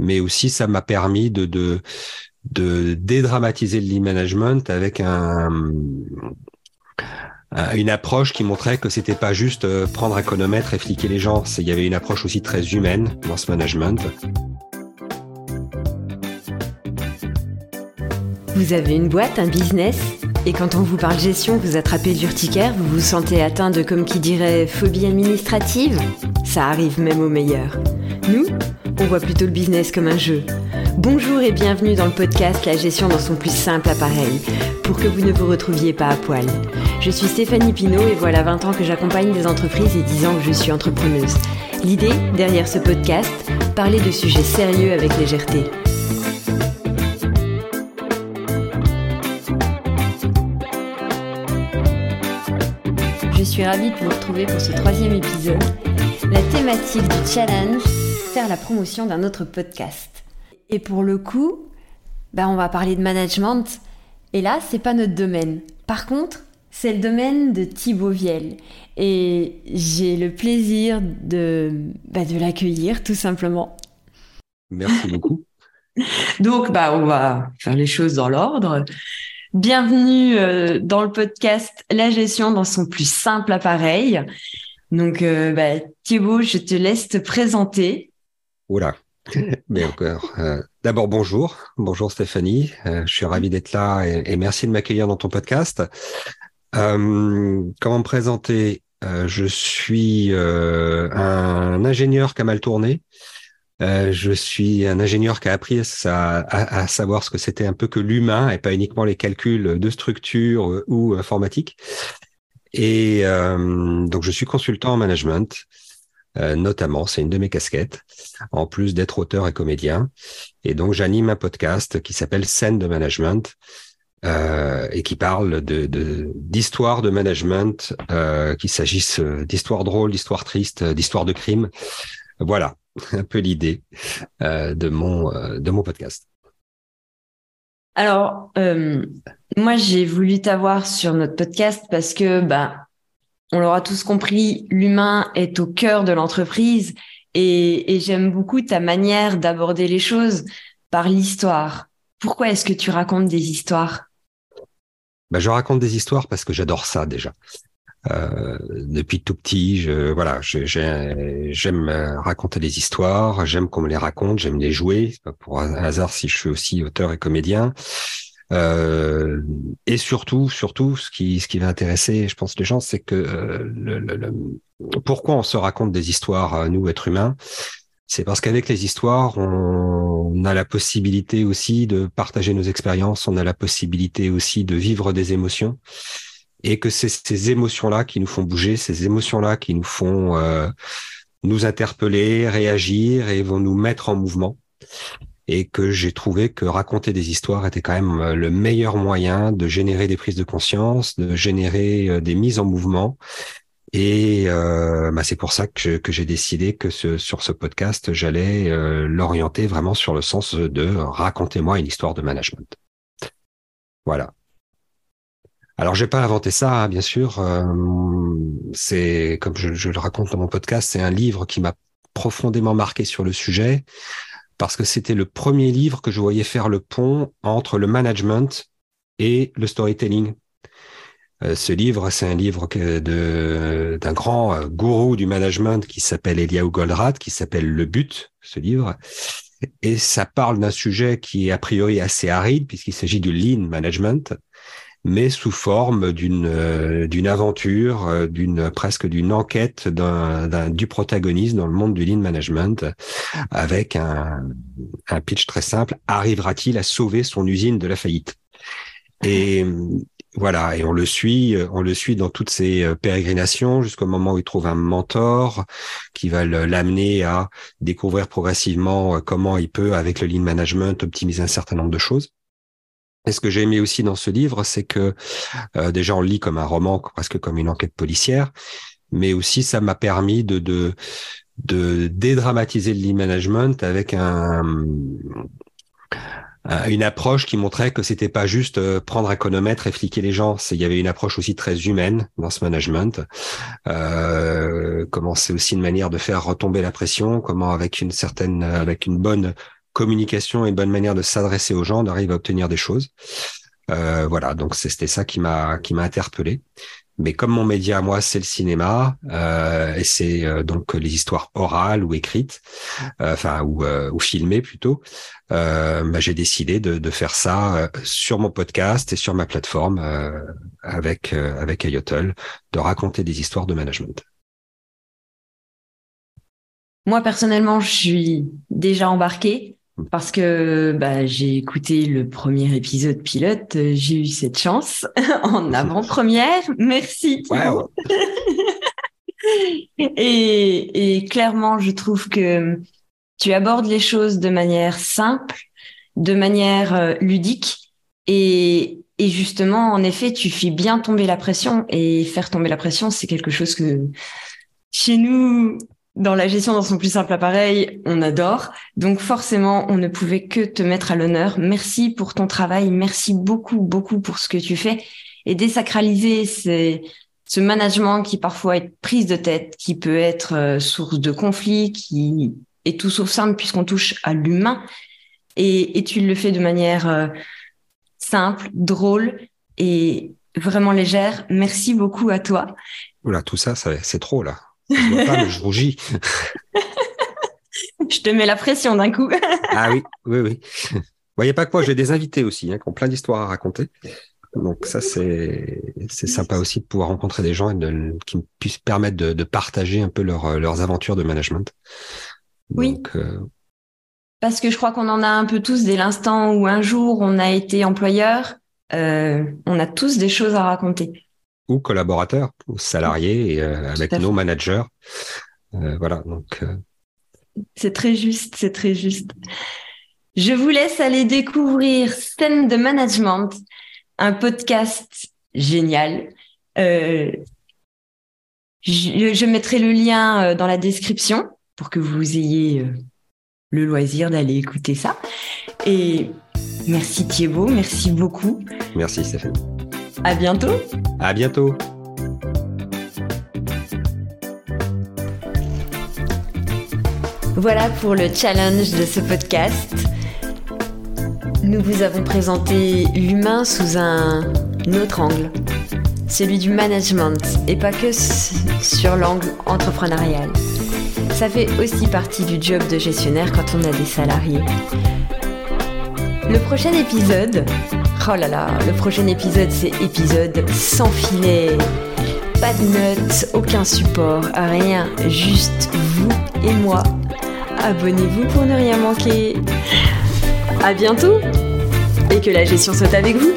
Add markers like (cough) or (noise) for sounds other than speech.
mais aussi ça m'a permis de, dédramatiser le management avec un, une approche qui montrait que c'était pas juste euh, prendre un chronomètre et fliquer les gens. Il y avait une approche aussi très humaine dans ce management. Vous avez une boîte, un business? Et quand on vous parle gestion, vous attrapez l'urticaire, vous vous sentez atteint de, comme qui dirait, phobie administrative? Ça arrive même aux meilleurs. Nous, on voit plutôt le business comme un jeu. Bonjour et bienvenue dans le podcast La gestion dans son plus simple appareil, pour que vous ne vous retrouviez pas à poil. Je suis Stéphanie Pinault et voilà 20 ans que j'accompagne des entreprises et 10 ans que je suis entrepreneuse. L'idée, derrière ce podcast, parler de sujets sérieux avec légèreté. Je suis ravie de vous retrouver pour ce troisième épisode. La thématique du challenge, faire la promotion d'un autre podcast. Et pour le coup, bah on va parler de management. Et là, c'est pas notre domaine. Par contre, c'est le domaine de Thibaut Viel. Et j'ai le plaisir de, bah, de l'accueillir, tout simplement. Merci beaucoup. (laughs) Donc, bah, on va faire les choses dans l'ordre. Bienvenue euh, dans le podcast La gestion dans son plus simple appareil. Donc, euh, bah, Thibaut, je te laisse te présenter. Oula, mais encore. Euh, d'abord, bonjour. Bonjour Stéphanie. je suis ravi d'être là et, merci de m'accueillir dans ton podcast. comment me présenter? Je suis un ingénieur qui a mal tourné. Euh, je suis un ingénieur qui a appris à, savoir ce que c'était un peu que l'humain et pas uniquement les calculs de structure euh, ou informatique. Et euh, donc je suis consultant en management, notamment, c'est une de mes casquettes, en plus d'être auteur et comédien. Et donc j'anime un podcast qui s'appelle Scène de management. et qui parle de d'histoire de, management, qu'il s'agisse d'histoires drôles, d'histoires tristes, d'histoires de crimes. Voilà, (laughs) un peu l'idée euh, de mon euh, de mon podcast. Alors, euh, moi, j'ai voulu t'avoir sur notre podcast parce que, bah, on l'aura tous compris, l'humain est au cœur de l'entreprise et, et j'aime beaucoup ta manière d'aborder les choses par l'histoire. Pourquoi est-ce que tu racontes des histoires? Bah, Je raconte des histoires parce que j'adore ça déjà. Euh, depuis tout petit, je, voilà, j'aime raconter des histoires, j'aime qu'on me les raconte, j'aime les jouer. pour un hasard si je suis aussi auteur et comédien. Euh, et surtout, surtout, ce qui, ce qui va intéresser, je pense, les gens, c'est que euh, le, le, pourquoi on se raconte des histoires, nous, êtres humains, c'est parce qu'avec les histoires, on, on, a la possibilité aussi de partager nos expériences, on a la possibilité aussi de vivre des émotions et que c'est ces émotions-là qui nous font bouger, ces émotions-là qui nous font euh, nous interpeller, réagir et vont nous mettre en mouvement. Et que j'ai trouvé que raconter des histoires était quand même euh, le meilleur moyen de générer des prises de conscience, de générer euh, des mises en mouvement. Et euh, bah c'est pour ça que, j'ai décidé que sur ce podcast, j'allais l'orienter vraiment sur le sens de racontez-moi une histoire de management. Voilà. Alors, j'ai pas inventé ça, hein, bien sûr. C'est comme je, le raconte dans mon podcast, c'est un livre qui m'a profondément marqué sur le sujet parce que c'était le premier livre que je voyais faire le pont entre le management et le storytelling. Euh, ce livre, c'est un livre d'un grand euh, gourou du management qui s'appelle Eliaou Goldratt, qui s'appelle Le But, ce livre. Et ça parle d'un sujet qui est a priori assez aride puisqu'il s'agit du lean management mais sous forme d'une euh, d'une aventure, euh, d'une presque d'une enquête du protagoniste dans le monde du lean management, avec un, pitch très simple. Arrivera-t-il à sauver son usine de la faillite? Et voilà, et on le suit, on le suit dans toutes ses euh, pérégrinations jusqu'au moment où il trouve un mentor qui va l'amener à découvrir progressivement comment il peut, avec le lean management, optimiser un certain nombre de choses. Et ce que j'ai aimé aussi dans ce livre, c'est que euh, déjà on le lit comme un roman, presque comme une enquête policière, mais aussi ça m'a permis de, de, de dédramatiser le lean management avec un, une approche qui montrait que c'était pas juste euh, prendre un chronomètre et fliquer les gens. Il y avait une approche aussi très humaine dans ce management. Euh, comment c'est aussi une manière de faire retomber la pression, comment avec une certaine, avec une bonne communication et bonne manière de s'adresser aux gens, on arrive à obtenir des choses. Euh, voilà, donc c'était ça qui m'a qui interpellé. Mais comme mon média à moi, c'est le cinéma, euh, et c'est euh, donc les histoires orales ou écrites, enfin ou, filmées plutôt, bah, j'ai décidé de, faire ça sur mon podcast et sur ma plateforme avec avec Ayotl, de raconter des histoires de management. Moi personnellement, je suis déjà embarquée parce que bah, j'ai écouté le premier épisode pilote, euh, j'ai eu cette chance (laughs) en avant-première. Merci. (laughs) et, et clairement, je trouve que tu abordes les choses de manière simple, de manière euh, ludique et, et justement, en effet, tu fais bien tomber la pression et faire tomber la pression, c'est quelque chose que chez nous, dans la gestion dans son plus simple appareil, on adore. Donc forcément, on ne pouvait que te mettre à l'honneur. Merci pour ton travail. Merci beaucoup, beaucoup pour ce que tu fais. Et désacraliser ce management qui parfois est prise de tête, qui peut être euh, source de conflits, qui est tout sauf simple puisqu'on touche à l'humain. Et, tu le fais de manière euh, simple, drôle et vraiment légère. Merci beaucoup à toi. Oula, tout ça c'est trop là. Je pas, je rougis. (laughs) je te mets la pression d'un coup. (laughs) ah oui, oui, oui. Voyez pas quoi, j'ai des invités aussi, hein, qui ont plein d'histoires à raconter. Donc ça, c'est sympa aussi de pouvoir rencontrer des gens et de, qui me puissent permettre de, de partager un peu leur, leurs aventures de management. oui. Euh, Parce que je crois qu'on en a un peu tous dès l'instant où un jour on a été employeur, euh, on a tous des choses à raconter collaborateurs, ou salariés, et, euh, avec nos managers. Euh, voilà, donc. Euh, c'est très juste, c'est très juste. Je vous laisse aller découvrir Scène de Management, un podcast génial. je, je, mettrai le lien dans la description pour que vous ayez le loisir d'aller écouter ça. Et merci Thibaut, merci beaucoup. Merci Stéphane. À bientôt. À bientôt. Voilà pour le challenge de ce podcast. Nous vous avons présenté l'humain sous un autre angle, celui du management, et pas que sur l'angle entrepreneurial. Ça fait aussi partie du job de gestionnaire quand on a des salariés. Le prochain épisode, Oh là là, le prochain épisode, c'est épisode sans filet. Pas de notes, aucun support, rien, juste vous et moi. Abonnez-vous pour ne rien manquer. À bientôt et que la gestion soit avec vous.